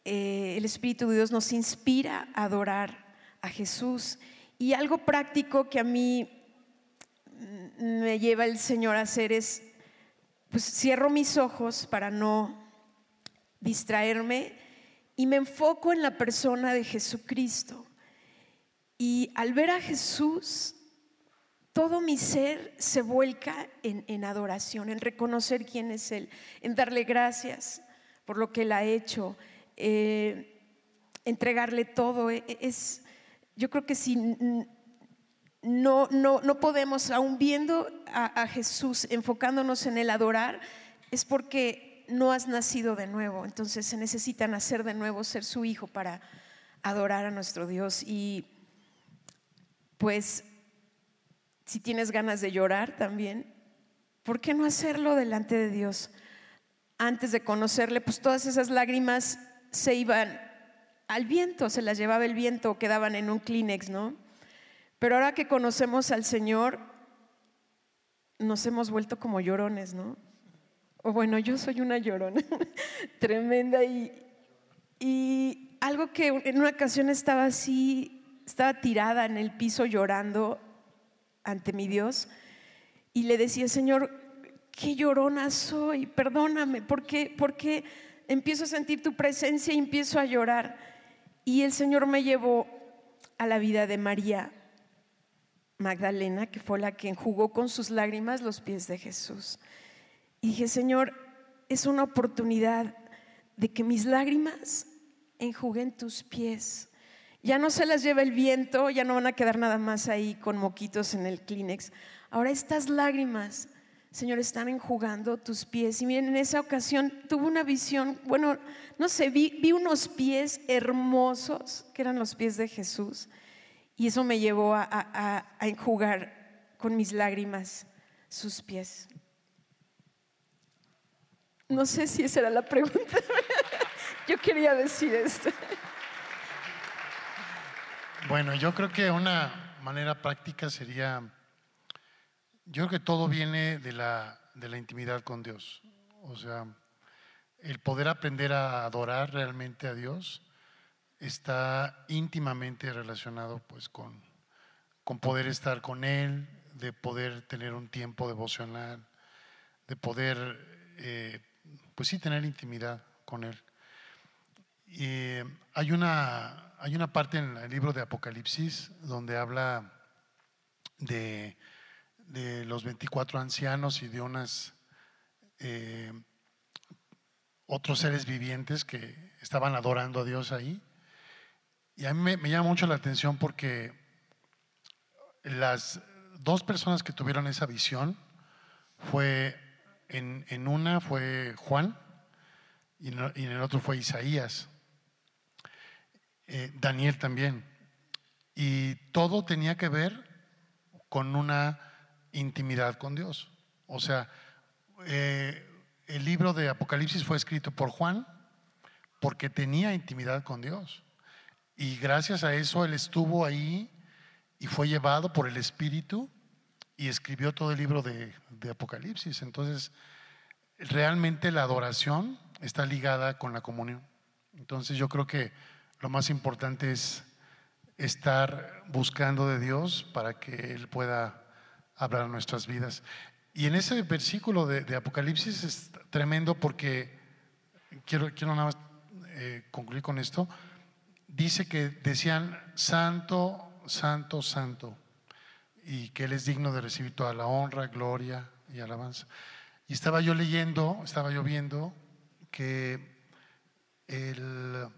Eh, el Espíritu de Dios nos inspira a adorar a Jesús. Y algo práctico que a mí me lleva el Señor a hacer es, pues cierro mis ojos para no distraerme y me enfoco en la persona de Jesucristo. Y al ver a Jesús, todo mi ser se vuelca en, en adoración, en reconocer quién es Él, en darle gracias por lo que Él ha hecho, eh, entregarle todo. E- e- Es, yo creo que si no, no, no podemos, aún viendo a, a Jesús, enfocándonos en el adorar, es porque no has nacido de nuevo. Entonces se necesita nacer de nuevo, ser su hijo para adorar a nuestro Dios. Y pues si tienes ganas de llorar también, ¿por qué no hacerlo delante de Dios? Antes de conocerle, pues todas esas lágrimas se iban al viento, se las llevaba el viento quedaban en un Kleenex, ¿no? Pero ahora que conocemos al Señor, nos hemos vuelto como llorones, ¿no? Bueno, yo soy una llorona <laughs> tremenda y, y algo que en una ocasión estaba así, estaba tirada en el piso llorando ante mi Dios y le decía, Señor, qué llorona soy, perdóname, porque porque empiezo a sentir tu presencia y empiezo a llorar. Y el Señor me llevó a la vida de María Magdalena, que fue la que enjugó con sus lágrimas los pies de Jesús. Y dije, Señor, es una oportunidad de que mis lágrimas enjuguen tus pies. Ya no se las lleva el viento, ya no van a quedar nada más ahí con moquitos en el Kleenex. Ahora estas lágrimas, Señor, están enjugando tus pies. Y miren, en esa ocasión tuve una visión, bueno, no sé, vi, unos pies hermosos, que eran los pies de Jesús. Y eso me llevó a- a enjugar con mis lágrimas sus pies. No sé si esa era la pregunta. <laughs> Yo quería decir esto. Bueno, yo creo que una manera práctica sería, yo creo que todo viene de la, de la intimidad con Dios. O sea, el poder aprender a adorar realmente a Dios está íntimamente relacionado pues con, con poder estar con Él, de poder tener un tiempo devocional, de poder, eh, pues sí, tener intimidad con Él. Y eh, hay una, hay una parte en el libro de Apocalipsis donde habla de, de los 24 ancianos y de unas eh, otros seres vivientes que estaban adorando a Dios ahí. Y a mí me, me llama mucho la atención porque las dos personas que tuvieron esa visión fue en, en una fue Juan y en, el otro fue Isaías. Eh, Daniel también. Y todo tenía que ver con una intimidad con Dios. O sea, eh, el libro de Apocalipsis fue escrito por Juan, porque tenía intimidad con Dios. Y gracias a eso él estuvo ahí y fue llevado por el Espíritu y escribió todo el libro de, Apocalipsis. Entonces, realmente la adoración está ligada con la comunión. Entonces yo creo que lo más importante es estar buscando de Dios para que Él pueda hablar nuestras vidas. Y en ese versículo de, Apocalipsis es tremendo porque, quiero, quiero nada más eh, concluir con esto, dice que decían, santo, santo, santo, y que Él es digno de recibir toda la honra, gloria y alabanza. Y estaba yo leyendo, estaba yo viendo que el,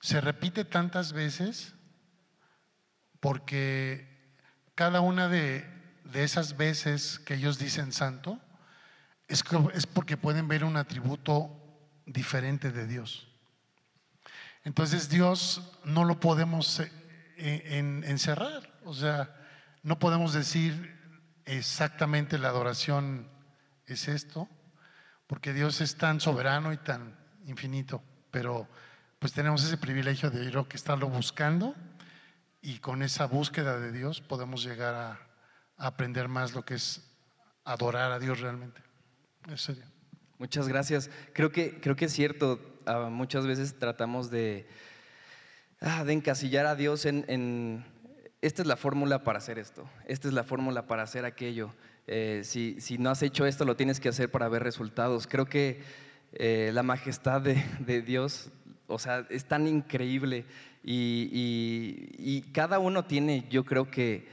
se repite tantas veces porque cada una de, esas veces que ellos dicen santo es, es porque pueden ver un atributo diferente de Dios. Entonces Dios no lo podemos eh, encerrar, o sea, no podemos decir exactamente la adoración es esto, porque Dios es tan soberano y tan infinito, pero pues tenemos ese privilegio de ir que estarlo buscando y con esa búsqueda de Dios podemos llegar a, aprender más lo que es adorar a Dios realmente. Muchas gracias. Creo que, creo que es cierto, ah, muchas veces tratamos de, ah, de encasillar a Dios en, en, esta es la fórmula para hacer esto, esta es la fórmula para hacer aquello. Eh, si, si, no has hecho esto, lo tienes que hacer para ver resultados. Creo que eh, la majestad de, Dios, o sea, es tan increíble y, cada uno tiene, yo creo que,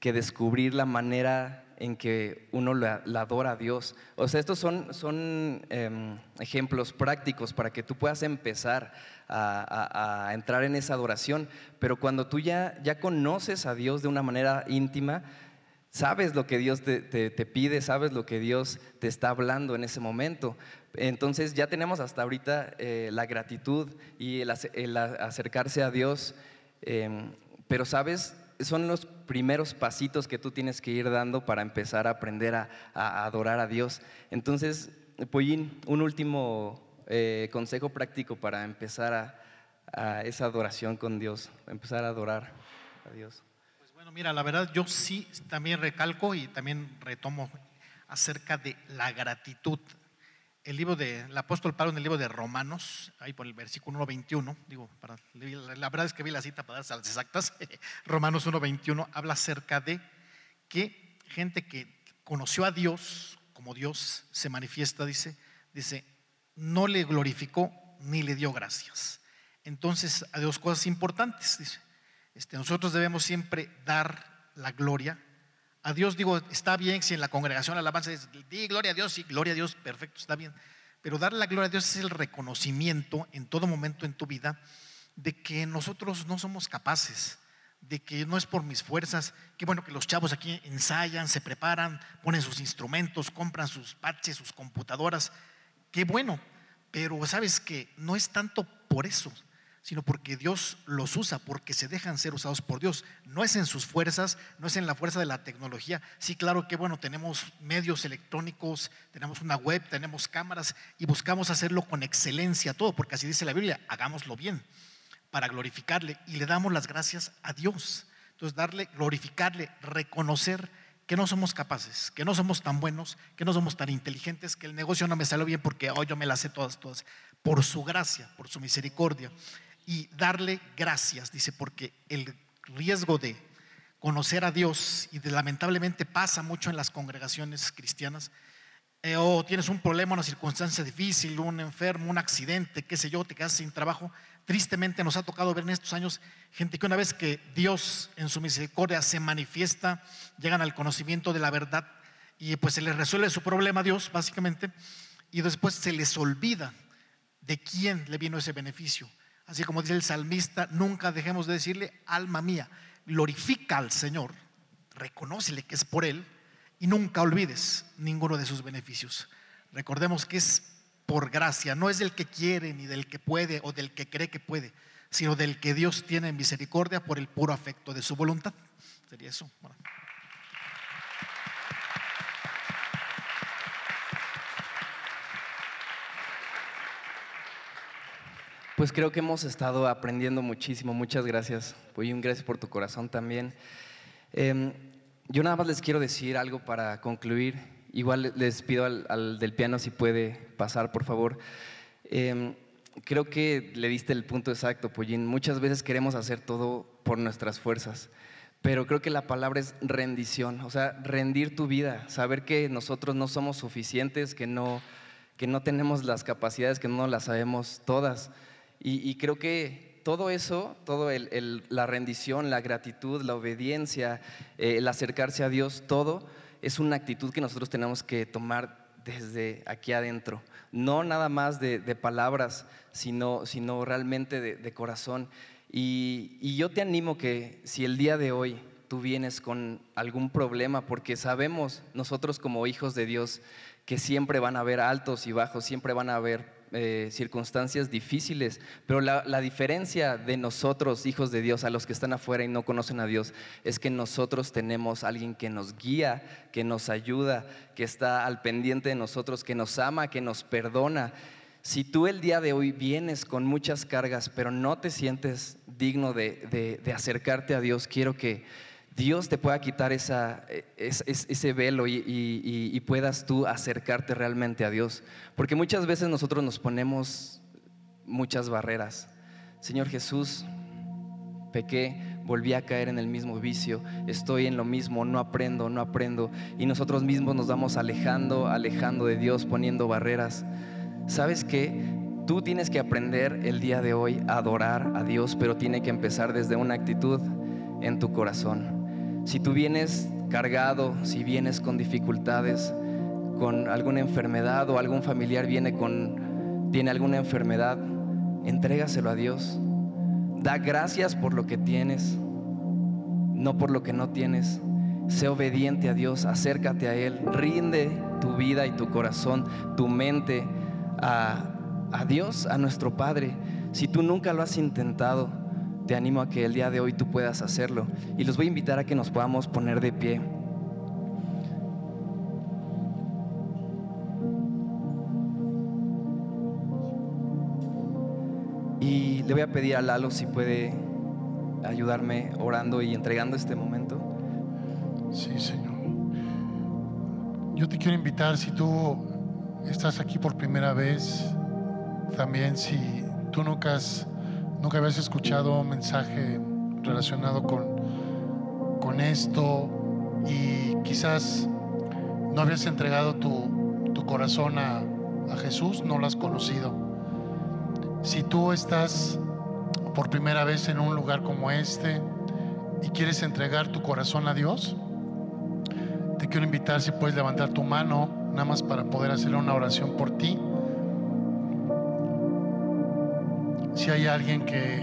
que descubrir la manera en que uno la, adora a Dios. O sea, estos son, son em, ejemplos prácticos para que tú puedas empezar a, entrar en esa adoración, pero cuando tú ya, ya conoces a Dios de una manera íntima, sabes lo que Dios te, pide, sabes lo que Dios te está hablando en ese momento. Entonces ya tenemos hasta ahorita eh, la gratitud y el, acercarse a Dios, em, pero sabes, son los primeros pasitos que tú tienes que ir dando para empezar a aprender a, adorar a Dios. Entonces, Pollín, un último eh, consejo práctico para empezar a esa adoración con Dios, empezar a adorar a Dios. Bueno, mira, la verdad yo sí también recalco y también retomo acerca de la gratitud. El libro del apóstol Pablo en el libro de Romanos, ahí por el versículo 1.21, digo, la verdad es que vi la cita para darse las exactas, <laughs> Romanos 1.21 habla acerca de que gente que conoció a Dios, como Dios se manifiesta, dice, dice, no le glorificó ni le dio gracias. Entonces, a dos cosas importantes, dice. Este, nosotros debemos siempre dar la gloria. A Dios digo, está bien si en la congregación la alabanza es, di gloria a Dios, sí, gloria a Dios, perfecto, está bien. Pero dar la gloria a Dios es el reconocimiento en todo momento en tu vida de que nosotros no somos capaces, de que no es por mis fuerzas, que bueno que los chavos aquí ensayan, se preparan, ponen sus instrumentos, compran sus patches, sus computadoras, qué bueno, pero sabes que no es tanto por eso, sino porque Dios los usa, porque se dejan ser usados por Dios. No es en sus fuerzas, no es en la fuerza de la tecnología. Sí, claro que bueno, tenemos medios electrónicos, tenemos una web, tenemos cámaras y buscamos hacerlo con excelencia todo, porque así dice la Biblia, hagámoslo bien para glorificarle y le damos las gracias a Dios. Entonces, darle, glorificarle, reconocer que no somos capaces, que no somos tan buenos, que no somos tan inteligentes, que el negocio no me salió bien porque hoy yo me las sé todas, todas, por su gracia, por su misericordia y darle gracias, dice, porque el riesgo de conocer a Dios, y lamentablemente pasa mucho en las congregaciones cristianas, eh, o tienes un problema, una circunstancia difícil, un enfermo, un accidente, qué sé yo, te quedas sin trabajo. Tristemente nos ha tocado ver en estos años gente que una vez que Dios en su misericordia se manifiesta, llegan al conocimiento de la verdad y pues se les resuelve su problema a Dios, básicamente, y después se les olvida de quién le vino ese beneficio. Así como dice el salmista, nunca dejemos de decirle, alma mía, glorifica al Señor, reconócele que es por Él y nunca olvides ninguno de sus beneficios. Recordemos que es por gracia, no es del que quiere ni del que puede o del que cree que puede, sino del que Dios tiene misericordia por el puro afecto de su voluntad. Sería eso. Pues creo que hemos estado aprendiendo muchísimo. Muchas gracias. Pues un gracias por tu corazón también. Em, yo nada más les quiero decir algo para concluir. Igual les pido al, del piano si puede pasar, por favor. Em, creo que le diste el punto exacto, Pollín. Muchas veces queremos hacer todo por nuestras fuerzas, pero creo que la palabra es rendición, o sea, rendir tu vida, saber que nosotros no somos suficientes, que no, que no tenemos las capacidades, que no las sabemos todas. Y, creo que todo eso, todo la rendición, la gratitud, la obediencia, eh, el acercarse a Dios, todo es una actitud que nosotros tenemos que tomar desde aquí adentro. No nada más de, palabras, sino, sino realmente de, corazón. Y, yo te animo que si el día de hoy tú vienes con algún problema, porque sabemos nosotros como hijos de Dios que siempre van a haber altos y bajos, siempre van a haber eh, circunstancias difíciles, pero la, diferencia de nosotros, hijos de Dios, a los que están afuera y no conocen a Dios, es que nosotros tenemos alguien que nos guía, que nos ayuda, que está al pendiente de nosotros, que nos ama, que nos perdona. Si tú el día de hoy vienes con muchas cargas, pero no te sientes digno de acercarte a Dios, quiero que Dios te pueda quitar esa, e, ese velo y, puedas tú acercarte realmente a Dios. Porque muchas veces nosotros nos ponemos muchas barreras. Señor Jesús, pequé, volví a caer en el mismo vicio, estoy en lo mismo, no aprendo, no aprendo. Y nosotros mismos nos vamos alejando, alejando de Dios, poniendo barreras. ¿Sabes qué? Tú tienes que aprender el día de hoy a adorar a Dios, pero tiene que empezar desde una actitud en tu corazón. Si tú vienes cargado, si vienes con dificultades, con alguna enfermedad o algún familiar viene con tiene alguna enfermedad, entrégaselo a Dios. Da gracias por lo que tienes, no por lo que no tienes. Sé obediente a Dios, acércate a Él, rinde tu vida y tu corazón, tu mente a, a Dios, a nuestro Padre. Si tú nunca lo has intentado, te animo a que el día de hoy tú puedas hacerlo. Y los voy a invitar a que nos podamos poner de pie. Y le voy a pedir a Lalo si puede ayudarme orando y entregando este momento. Sí, Señor. Yo te quiero invitar, si tú estás aquí por primera vez, también si tú nunca has Nunca habías escuchado un mensaje relacionado con, con esto y quizás no habías entregado tu, tu corazón a, a Jesús, no lo has conocido. Si tú estás por primera vez en un lugar como este y quieres entregar tu corazón a Dios, te quiero invitar si puedes levantar tu mano, nada más para poder hacer una oración por ti. Si hay alguien que,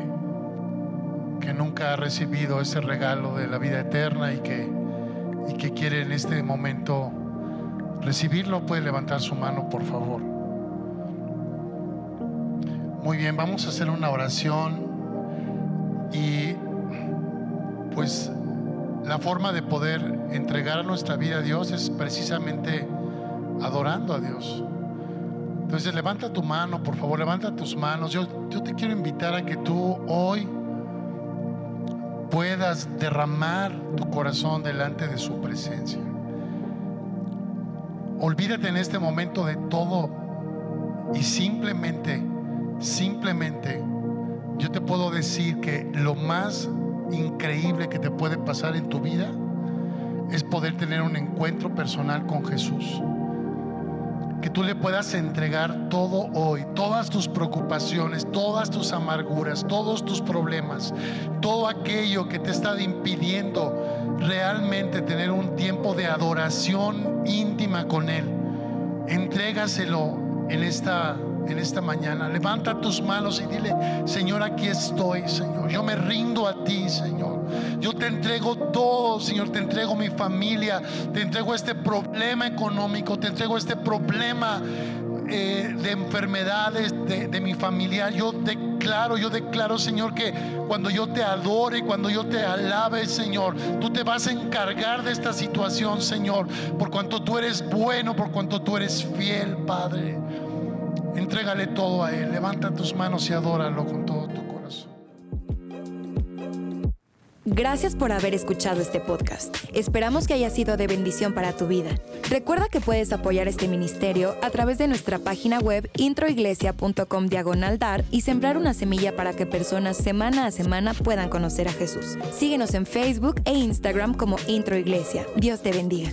que nunca ha recibido ese regalo de la vida eterna y que, y que quiere en este momento recibirlo, puede levantar su mano, por favor. Muy bien, vamos a hacer una oración y pues la forma de poder entregar nuestra vida a Dios es precisamente adorando a Dios. Entonces levanta tu mano, por favor, levanta tus manos. Yo, yo te quiero invitar a que tú hoy puedas derramar tu corazón delante de su presencia. Olvídate en este momento de todo y simplemente, simplemente, yo te puedo decir que lo más increíble que te puede pasar en tu vida es poder tener un encuentro personal con Jesús que tú le puedas entregar todo hoy, todas tus preocupaciones, todas tus amarguras, todos tus problemas, todo aquello que te está impidiendo realmente tener un tiempo de adoración íntima con Él. Entrégaselo en esta en esta mañana. Levanta tus manos y dile, Señor, aquí estoy, Señor. Yo me rindo a ti, Señor. Yo te entrego todo, Señor. Te entrego mi familia. Te entrego este problema económico. Te entrego este problema eh, de enfermedades de, de mi familia. Yo declaro, yo declaro, Señor, que cuando yo te adore, cuando yo te alabe, Señor, tú te vas a encargar de esta situación, Señor, por cuanto tú eres bueno, por cuanto tú eres fiel, Padre. Entrégale todo a Él. Levanta tus manos y adóralo con todo tu corazón. Gracias por haber escuchado este podcast. Esperamos que haya sido de bendición para tu vida. Recuerda que puedes apoyar este ministerio a través de nuestra página web introiglesia.com diagonal dar y sembrar una semilla para que personas semana a semana puedan conocer a Jesús. Síguenos en Facebook e Instagram como Intro Iglesia. Dios te bendiga.